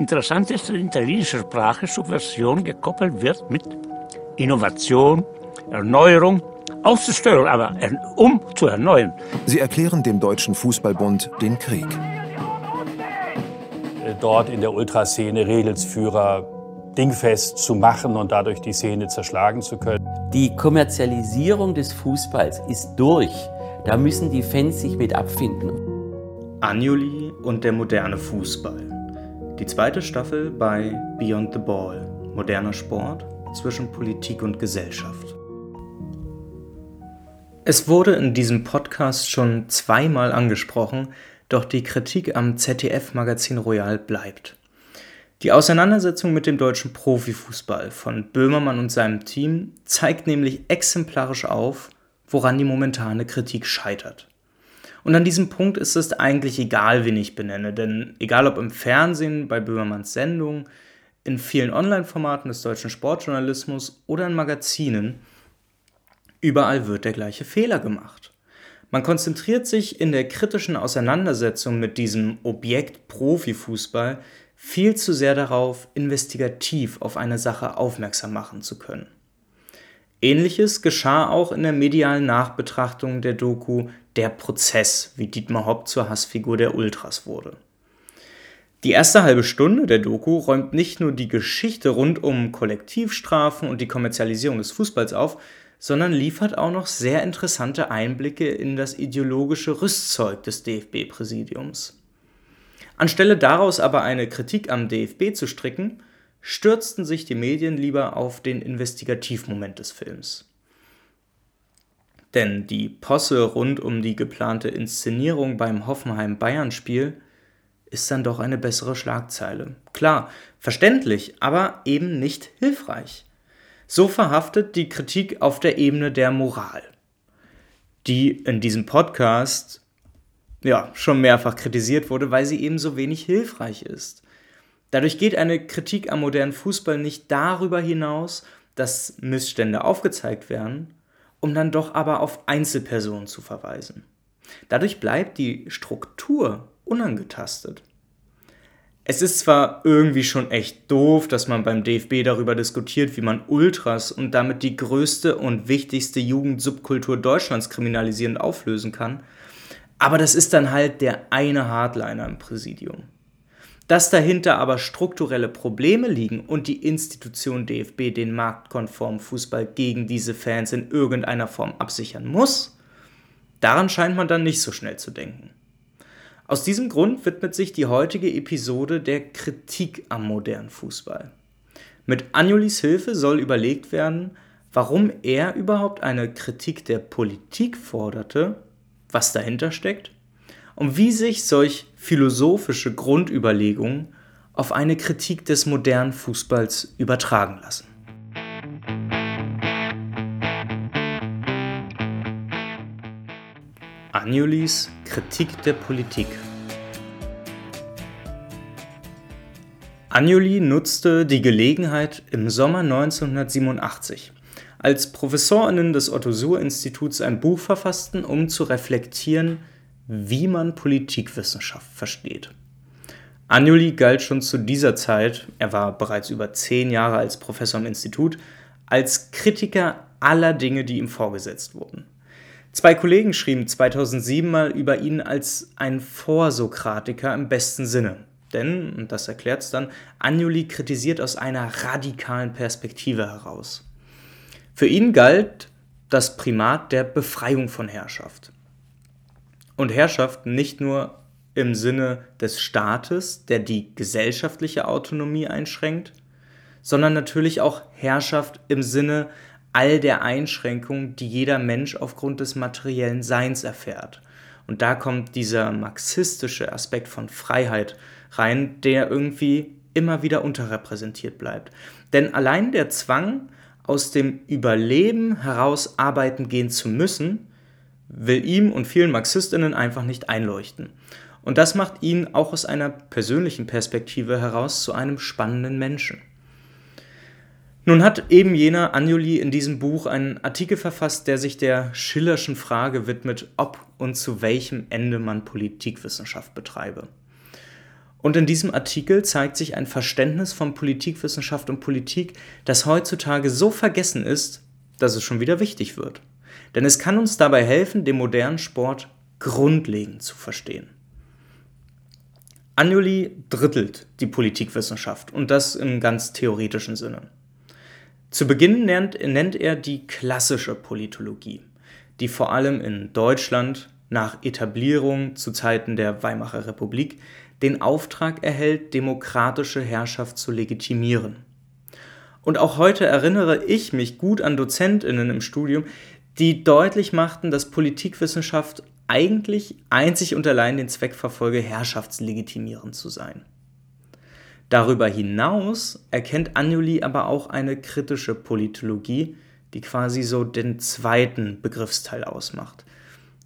Interessant ist, dass die italienische Sprache Subversion gekoppelt wird mit Innovation, Erneuerung, auszustören, aber um zu erneuern. Sie erklären dem Deutschen Fußballbund den Krieg. Dort in der Ultraszene Regelsführer dingfest zu machen und dadurch die Szene zerschlagen zu können. Die Kommerzialisierung des Fußballs ist durch. Da müssen die Fans sich mit abfinden. Anjuli und der moderne Fußball. Die zweite Staffel bei Beyond the Ball. Moderner Sport zwischen Politik und Gesellschaft. Es wurde in diesem Podcast schon zweimal angesprochen, doch die Kritik am ZDF-Magazin Royal bleibt. Die Auseinandersetzung mit dem deutschen Profifußball von Böhmermann und seinem Team zeigt nämlich exemplarisch auf, woran die momentane Kritik scheitert. Und an diesem Punkt ist es eigentlich egal, wen ich benenne, denn egal ob im Fernsehen, bei Böhmermanns Sendung, in vielen Online-Formaten des deutschen Sportjournalismus oder in Magazinen, überall wird der gleiche Fehler gemacht. Man konzentriert sich in der kritischen Auseinandersetzung mit diesem Objekt Profifußball viel zu sehr darauf, investigativ auf eine Sache aufmerksam machen zu können. Ähnliches geschah auch in der medialen Nachbetrachtung der Doku Der Prozess, wie Dietmar Hopp zur Hassfigur der Ultras wurde. Die erste halbe Stunde der Doku räumt nicht nur die Geschichte rund um Kollektivstrafen und die Kommerzialisierung des Fußballs auf, sondern liefert auch noch sehr interessante Einblicke in das ideologische Rüstzeug des DFB-Präsidiums. Anstelle daraus aber eine Kritik am DFB zu stricken, stürzten sich die Medien lieber auf den Investigativmoment des Films. Denn die Posse rund um die geplante Inszenierung beim Hoffenheim-Bayern-Spiel ist dann doch eine bessere Schlagzeile. Klar, verständlich, aber eben nicht hilfreich. So verhaftet die Kritik auf der Ebene der Moral, die in diesem Podcast ja, schon mehrfach kritisiert wurde, weil sie eben so wenig hilfreich ist. Dadurch geht eine Kritik am modernen Fußball nicht darüber hinaus, dass Missstände aufgezeigt werden, um dann doch aber auf Einzelpersonen zu verweisen. Dadurch bleibt die Struktur unangetastet. Es ist zwar irgendwie schon echt doof, dass man beim DFB darüber diskutiert, wie man Ultras und damit die größte und wichtigste Jugendsubkultur Deutschlands kriminalisieren und auflösen kann, aber das ist dann halt der eine Hardliner im Präsidium. Dass dahinter aber strukturelle Probleme liegen und die Institution DFB den marktkonformen Fußball gegen diese Fans in irgendeiner Form absichern muss, daran scheint man dann nicht so schnell zu denken. Aus diesem Grund widmet sich die heutige Episode der Kritik am modernen Fußball. Mit Anjolis Hilfe soll überlegt werden, warum er überhaupt eine Kritik der Politik forderte was dahinter steckt und wie sich solch philosophische Grundüberlegungen auf eine Kritik des modernen Fußballs übertragen lassen. Anjulis Kritik der Politik Anjuli nutzte die Gelegenheit im Sommer 1987 als ProfessorInnen des Otto-Suhr-Instituts ein Buch verfassten, um zu reflektieren, wie man Politikwissenschaft versteht. Anjuli galt schon zu dieser Zeit, er war bereits über zehn Jahre als Professor im Institut, als Kritiker aller Dinge, die ihm vorgesetzt wurden. Zwei Kollegen schrieben 2007 mal über ihn als ein Vorsokratiker im besten Sinne. Denn, und das erklärt es dann, Anjuli kritisiert aus einer radikalen Perspektive heraus. Für ihn galt das Primat der Befreiung von Herrschaft. Und Herrschaft nicht nur im Sinne des Staates, der die gesellschaftliche Autonomie einschränkt, sondern natürlich auch Herrschaft im Sinne all der Einschränkungen, die jeder Mensch aufgrund des materiellen Seins erfährt. Und da kommt dieser marxistische Aspekt von Freiheit rein, der irgendwie immer wieder unterrepräsentiert bleibt. Denn allein der Zwang, aus dem Überleben heraus arbeiten gehen zu müssen, will ihm und vielen Marxistinnen einfach nicht einleuchten. Und das macht ihn auch aus einer persönlichen Perspektive heraus zu einem spannenden Menschen. Nun hat eben jener Anjuli in diesem Buch einen Artikel verfasst, der sich der Schillerschen Frage widmet, ob und zu welchem Ende man Politikwissenschaft betreibe. Und in diesem Artikel zeigt sich ein Verständnis von Politikwissenschaft und Politik, das heutzutage so vergessen ist, dass es schon wieder wichtig wird. Denn es kann uns dabei helfen, den modernen Sport grundlegend zu verstehen. Anjuli drittelt die Politikwissenschaft und das im ganz theoretischen Sinne. Zu Beginn nennt, nennt er die klassische Politologie, die vor allem in Deutschland nach Etablierung zu Zeiten der Weimarer Republik den Auftrag erhält, demokratische Herrschaft zu legitimieren. Und auch heute erinnere ich mich gut an Dozentinnen im Studium, die deutlich machten, dass Politikwissenschaft eigentlich einzig und allein den Zweck verfolge, herrschaftslegitimierend zu sein. Darüber hinaus erkennt Anjuli aber auch eine kritische Politologie, die quasi so den zweiten Begriffsteil ausmacht.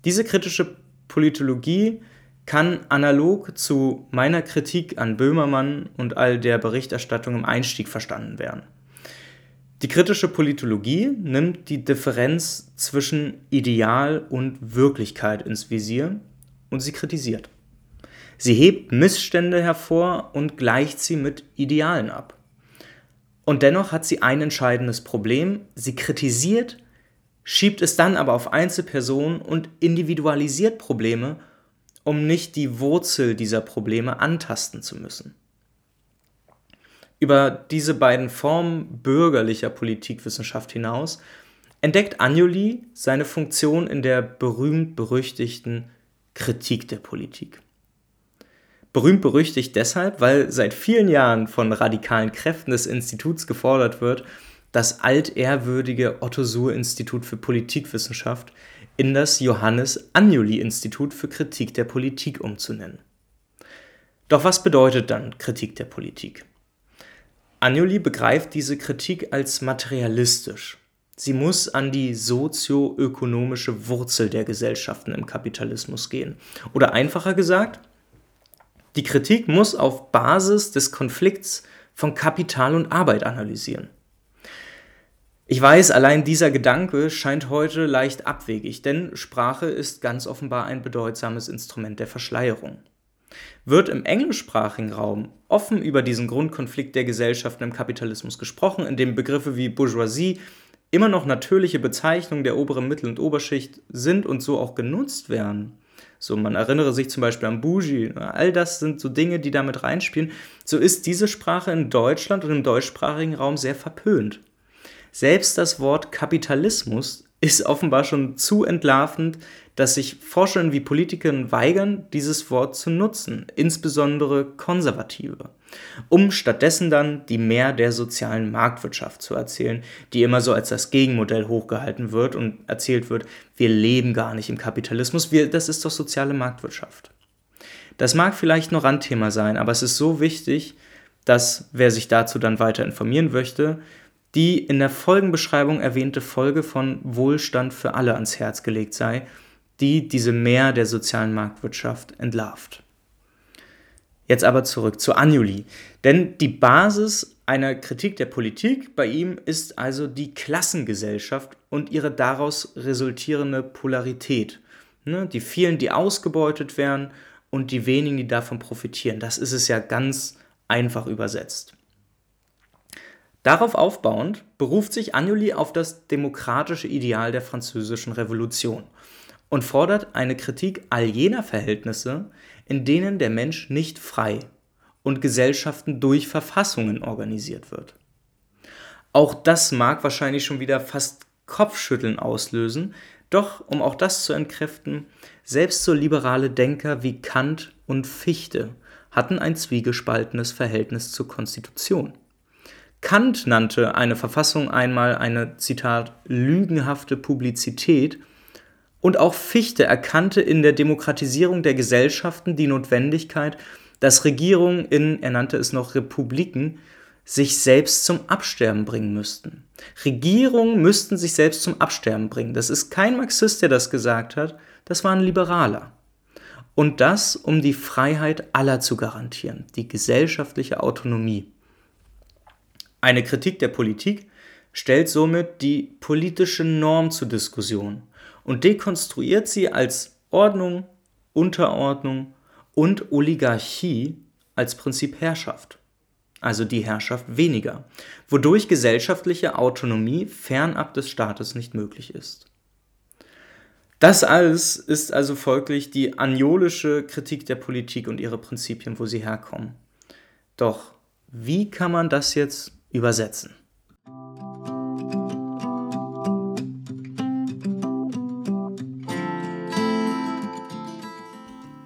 Diese kritische Politologie kann analog zu meiner Kritik an Böhmermann und all der Berichterstattung im Einstieg verstanden werden. Die kritische Politologie nimmt die Differenz zwischen Ideal und Wirklichkeit ins Visier und sie kritisiert. Sie hebt Missstände hervor und gleicht sie mit Idealen ab. Und dennoch hat sie ein entscheidendes Problem. Sie kritisiert, schiebt es dann aber auf Einzelpersonen und individualisiert Probleme, um nicht die Wurzel dieser Probleme antasten zu müssen. Über diese beiden Formen bürgerlicher Politikwissenschaft hinaus entdeckt Anjuli seine Funktion in der berühmt-berüchtigten Kritik der Politik. Berühmt berüchtigt deshalb, weil seit vielen Jahren von radikalen Kräften des Instituts gefordert wird, das altehrwürdige Otto-Suhr-Institut für Politikwissenschaft in das Johannes Anjuli-Institut für Kritik der Politik umzunennen. Doch was bedeutet dann Kritik der Politik? Anjuli begreift diese Kritik als materialistisch. Sie muss an die sozioökonomische Wurzel der Gesellschaften im Kapitalismus gehen. Oder einfacher gesagt, die Kritik muss auf Basis des Konflikts von Kapital und Arbeit analysieren. Ich weiß, allein dieser Gedanke scheint heute leicht abwegig, denn Sprache ist ganz offenbar ein bedeutsames Instrument der Verschleierung. Wird im englischsprachigen Raum offen über diesen Grundkonflikt der Gesellschaften im Kapitalismus gesprochen, in dem Begriffe wie Bourgeoisie immer noch natürliche Bezeichnungen der oberen Mittel- und Oberschicht sind und so auch genutzt werden, so, man erinnere sich zum Beispiel an Bougie. All das sind so Dinge, die damit reinspielen. So ist diese Sprache in Deutschland und im deutschsprachigen Raum sehr verpönt. Selbst das Wort Kapitalismus ist offenbar schon zu entlarvend, dass sich Forscherinnen wie Politiker weigern, dieses Wort zu nutzen, insbesondere Konservative, um stattdessen dann die Mehr der sozialen Marktwirtschaft zu erzählen, die immer so als das Gegenmodell hochgehalten wird und erzählt wird, wir leben gar nicht im Kapitalismus, wir, das ist doch soziale Marktwirtschaft. Das mag vielleicht noch Randthema sein, aber es ist so wichtig, dass wer sich dazu dann weiter informieren möchte, die in der Folgenbeschreibung erwähnte Folge von Wohlstand für alle ans Herz gelegt sei, die diese Mehr der sozialen Marktwirtschaft entlarvt. Jetzt aber zurück zu Anjuli. Denn die Basis einer Kritik der Politik bei ihm ist also die Klassengesellschaft und ihre daraus resultierende Polarität. Ne? Die vielen, die ausgebeutet werden und die wenigen, die davon profitieren. Das ist es ja ganz einfach übersetzt. Darauf aufbauend beruft sich Anjuli auf das demokratische Ideal der französischen Revolution und fordert eine Kritik all jener Verhältnisse, in denen der Mensch nicht frei und Gesellschaften durch Verfassungen organisiert wird. Auch das mag wahrscheinlich schon wieder fast Kopfschütteln auslösen, doch um auch das zu entkräften, selbst so liberale Denker wie Kant und Fichte hatten ein zwiegespaltenes Verhältnis zur Konstitution. Kant nannte eine Verfassung einmal eine, Zitat, lügenhafte Publizität und auch Fichte erkannte in der Demokratisierung der Gesellschaften die Notwendigkeit, dass Regierungen in, er nannte es noch Republiken, sich selbst zum Absterben bringen müssten. Regierungen müssten sich selbst zum Absterben bringen. Das ist kein Marxist, der das gesagt hat, das war ein Liberaler. Und das, um die Freiheit aller zu garantieren, die gesellschaftliche Autonomie. Eine Kritik der Politik stellt somit die politische Norm zur Diskussion und dekonstruiert sie als Ordnung, Unterordnung und Oligarchie als Prinzip Herrschaft, also die Herrschaft weniger, wodurch gesellschaftliche Autonomie fernab des Staates nicht möglich ist. Das alles ist also folglich die aniolische Kritik der Politik und ihre Prinzipien, wo sie herkommen. Doch wie kann man das jetzt übersetzen?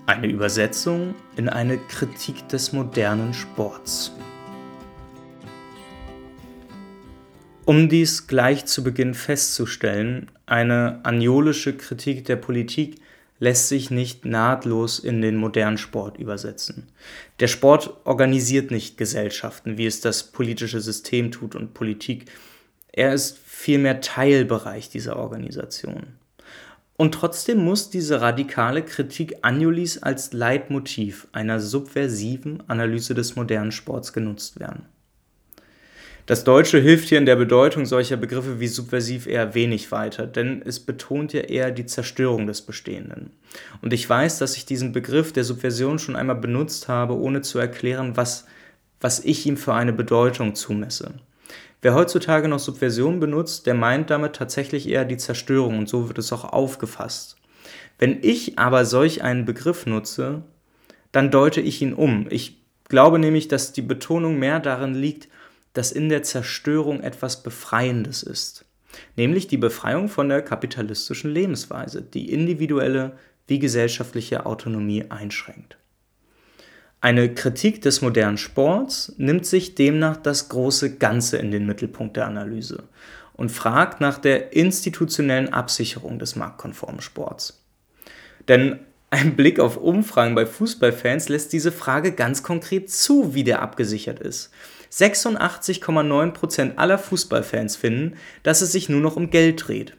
Eine Übersetzung in eine Kritik des modernen Sports. Um dies gleich zu Beginn festzustellen, eine aniolische Kritik der Politik lässt sich nicht nahtlos in den modernen Sport übersetzen. Der Sport organisiert nicht Gesellschaften, wie es das politische System tut und Politik. Er ist vielmehr Teilbereich dieser Organisation. Und trotzdem muss diese radikale Kritik Anjolis als Leitmotiv einer subversiven Analyse des modernen Sports genutzt werden. Das Deutsche hilft hier in der Bedeutung solcher Begriffe wie subversiv eher wenig weiter, denn es betont ja eher die Zerstörung des Bestehenden. Und ich weiß, dass ich diesen Begriff der Subversion schon einmal benutzt habe, ohne zu erklären, was, was ich ihm für eine Bedeutung zumesse. Wer heutzutage noch Subversion benutzt, der meint damit tatsächlich eher die Zerstörung und so wird es auch aufgefasst. Wenn ich aber solch einen Begriff nutze, dann deute ich ihn um. Ich glaube nämlich, dass die Betonung mehr darin liegt, dass in der Zerstörung etwas Befreiendes ist, nämlich die Befreiung von der kapitalistischen Lebensweise, die individuelle wie gesellschaftliche Autonomie einschränkt. Eine Kritik des modernen Sports nimmt sich demnach das große Ganze in den Mittelpunkt der Analyse und fragt nach der institutionellen Absicherung des marktkonformen Sports. Denn ein Blick auf Umfragen bei Fußballfans lässt diese Frage ganz konkret zu, wie der abgesichert ist. 86,9% aller Fußballfans finden, dass es sich nur noch um Geld dreht.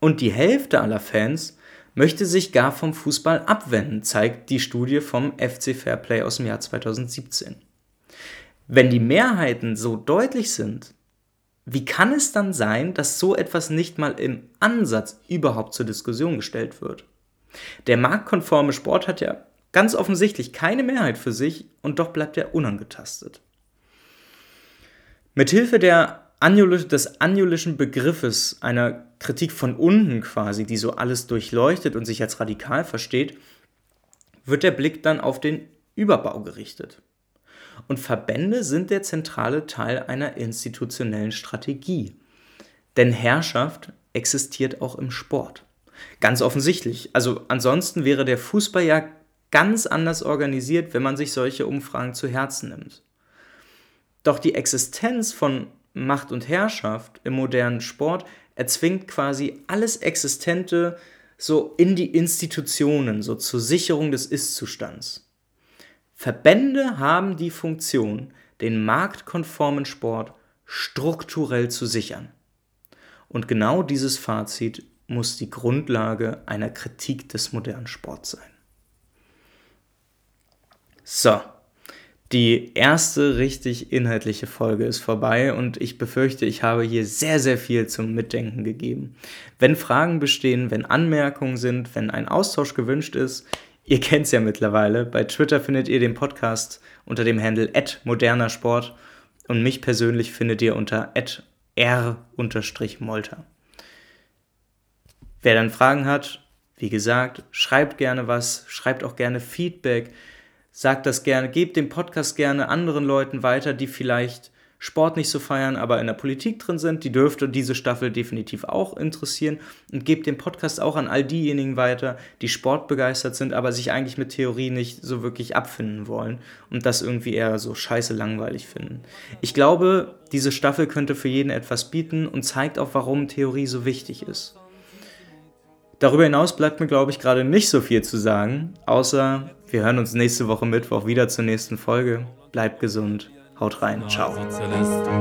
Und die Hälfte aller Fans möchte sich gar vom Fußball abwenden, zeigt die Studie vom FC Fairplay aus dem Jahr 2017. Wenn die Mehrheiten so deutlich sind, wie kann es dann sein, dass so etwas nicht mal im Ansatz überhaupt zur Diskussion gestellt wird? Der marktkonforme Sport hat ja ganz offensichtlich keine Mehrheit für sich und doch bleibt er unangetastet. Mithilfe der des anjulischen Begriffes einer Kritik von unten quasi, die so alles durchleuchtet und sich als radikal versteht, wird der Blick dann auf den Überbau gerichtet. Und Verbände sind der zentrale Teil einer institutionellen Strategie. Denn Herrschaft existiert auch im Sport. Ganz offensichtlich. Also ansonsten wäre der Fußball ja ganz anders organisiert, wenn man sich solche Umfragen zu Herzen nimmt. Doch die Existenz von Macht und Herrschaft im modernen Sport erzwingt quasi alles Existente so in die Institutionen, so zur Sicherung des Ist-Zustands. Verbände haben die Funktion, den marktkonformen Sport strukturell zu sichern. Und genau dieses Fazit muss die Grundlage einer Kritik des modernen Sports sein. So, die erste richtig inhaltliche Folge ist vorbei und ich befürchte, ich habe hier sehr, sehr viel zum Mitdenken gegeben. Wenn Fragen bestehen, wenn Anmerkungen sind, wenn ein Austausch gewünscht ist, ihr kennt es ja mittlerweile, bei Twitter findet ihr den Podcast unter dem Handle modernersport und mich persönlich findet ihr unter r-molter. Wer dann Fragen hat, wie gesagt, schreibt gerne was, schreibt auch gerne Feedback sagt das gerne, gebt den Podcast gerne anderen Leuten weiter, die vielleicht Sport nicht so feiern, aber in der Politik drin sind. Die dürfte diese Staffel definitiv auch interessieren. Und gebt den Podcast auch an all diejenigen weiter, die sportbegeistert sind, aber sich eigentlich mit Theorie nicht so wirklich abfinden wollen und das irgendwie eher so scheiße langweilig finden. Ich glaube, diese Staffel könnte für jeden etwas bieten und zeigt auch, warum Theorie so wichtig ist. Darüber hinaus bleibt mir, glaube ich, gerade nicht so viel zu sagen, außer wir hören uns nächste Woche Mittwoch wieder zur nächsten Folge. Bleibt gesund. Haut rein, ciao.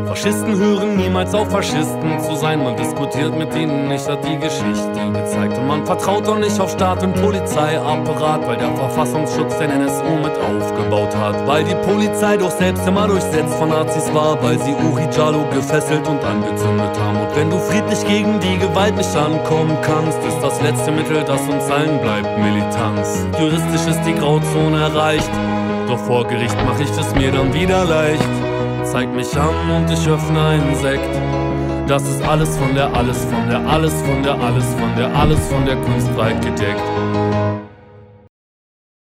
Faschisten hören niemals auf Faschisten zu sein. Man diskutiert mit ihnen nicht, hat die Geschichte gezeigt. Und man vertraut auch nicht auf Staat und Polizeiapparat, weil der Verfassungsschutz den NSU mit aufgebaut hat. Weil die Polizei doch selbst immer durchsetzt von Nazis war, weil sie Uri Jalo gefesselt und angezündet haben. Und wenn du friedlich gegen die Gewalt nicht ankommen kannst, ist das letzte Mittel, das uns allen bleibt, Militanz. Juristisch ist die Grauzone erreicht. Doch vor Gericht mach ich es mir dann wieder leicht. Zeig mich an und ich öffne einen Sekt. Das ist alles von der, alles von der, alles von der, alles von der, alles von der Kunst weit gedeckt.